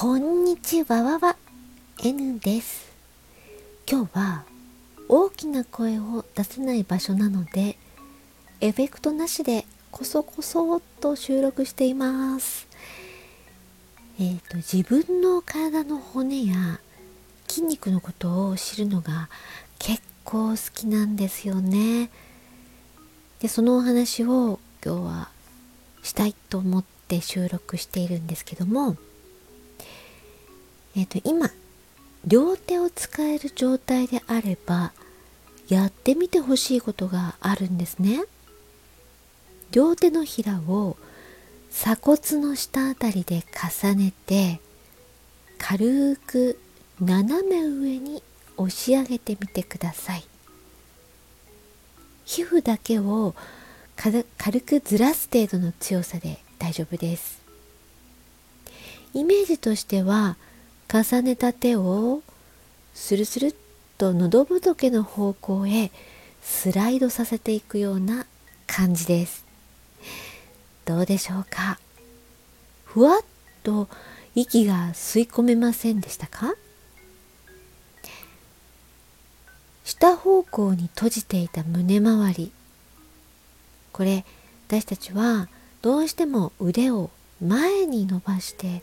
こんにちはわわ。N です。今日は大きな声を出せない場所なのでエフェクトなしでこそこそっと収録しています。えっ、ー、と自分の体の骨や筋肉のことを知るのが結構好きなんですよね。でそのお話を今日はしたいと思って収録しているんですけどもえっ、ー、と今両手を使える状態であればやってみてほしいことがあるんですね。両手のひらを鎖骨の下あたりで重ねて軽く斜め上に押し上げてみてください。皮膚だけを軽くずらす程度の強さで大丈夫です。イメージとしては重ねた手をスルスルっと喉仏の方向へスライドさせていくような感じです。どうでしょうか？ふわっと息が吸い込めませんでしたか？下方向に閉じていた胸周り。これ私たちはどうしても腕を前に伸ばして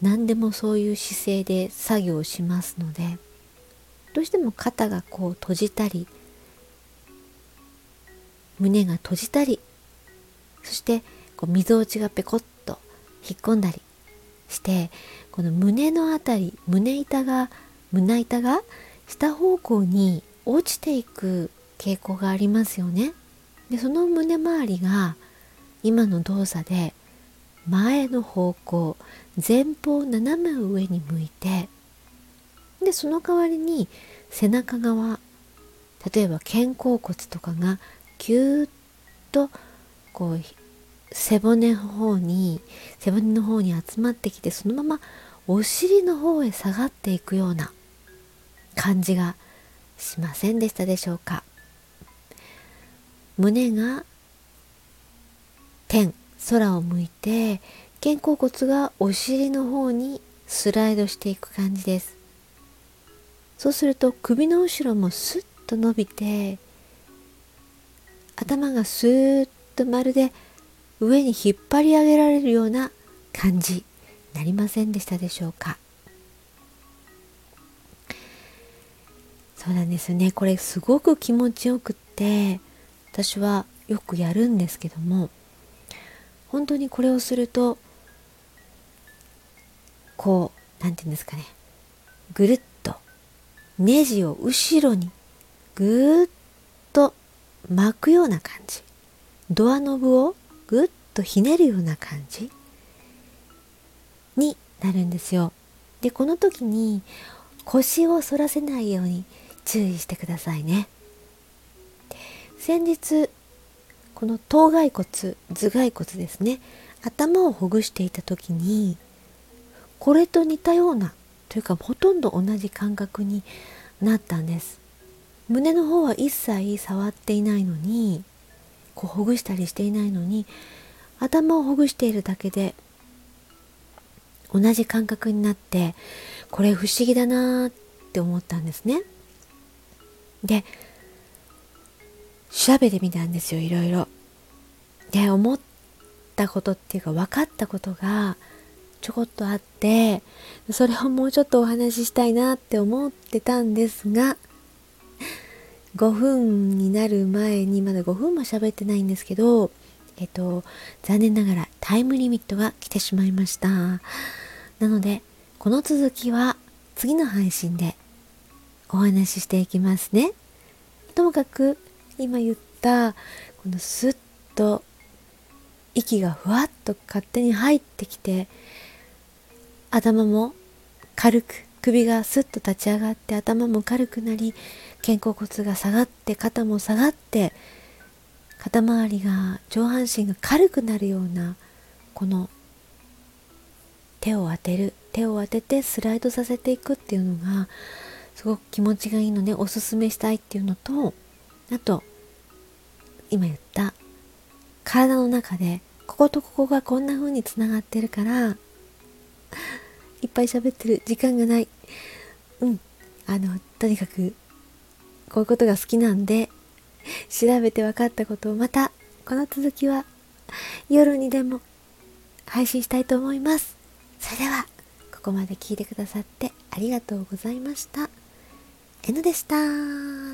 何でもそういう姿勢で作業しますのでどうしても肩がこう閉じたり胸が閉じたりそしてこう溝落ちがペコッと引っ込んだりしてこの胸のあたり胸板が胸板が下方向に落ちていく傾向がありますよね。でその胸周りが今の動作で前の方向前方斜め上に向いてでその代わりに背中側例えば肩甲骨とかがぎゅーっとこう背骨の方に背骨の方に集まってきてそのままお尻の方へ下がっていくような感じがしませんでしたでしょうか。胸が天。空を向いて肩甲骨がお尻の方にスライドしていく感じです。そうすると首の後ろもスッと伸びて頭がスーッとまるで上に引っ張り上げられるような感じなりませんでしたでしょうか。そうなんですね。これすごく気持ちよくって私はよくやるんですけども本当にこれをするとこう何て言うんですかね。ぐるっとネジを後ろにぐーっと巻くような感じ。ドアノブをぐっとひねるような感じ。になるんですよ。でこの時に腰を反らせないように注意してくださいね。先日この頭蓋骨頭蓋骨ですね。頭をほぐしていた時にこれと似たようなというかほとんど同じ感覚になったんです。胸の方は一切触っていないのにこうほぐしたりしていないのに頭をほぐしているだけで同じ感覚になってこれ不思議だなーって思ったんですね。で調べてみたんですよいろいろ。で思ったことっていうか分かったことがちょこっとあってそれをもうちょっとお話ししたいなって思ってたんですが5分になる前にまだ5分も喋ってないんですけどえっと残念ながらタイムリミットが来てしまいましたなのでこの続きは次の配信でお話ししていきますねともかく今言ったこのスッと息がふわっと勝手に入ってきて頭も軽く首がスッと立ち上がって頭も軽くなり肩甲骨が下がって肩も下がって肩周りが上半身が軽くなるようなこの手を当てる手を当ててスライドさせていくっていうのがすごく気持ちがいいのでおすすめしたいっていうのとあと今言った体の中でこことここがこんな風につながってるから いっぱい喋ってる時間がない。うん。あのとにかくこういうことが好きなんで調べて分かったことをまたこの続きは夜にでも配信したいと思います。それではここまで聞いてくださってありがとうございました。N でした。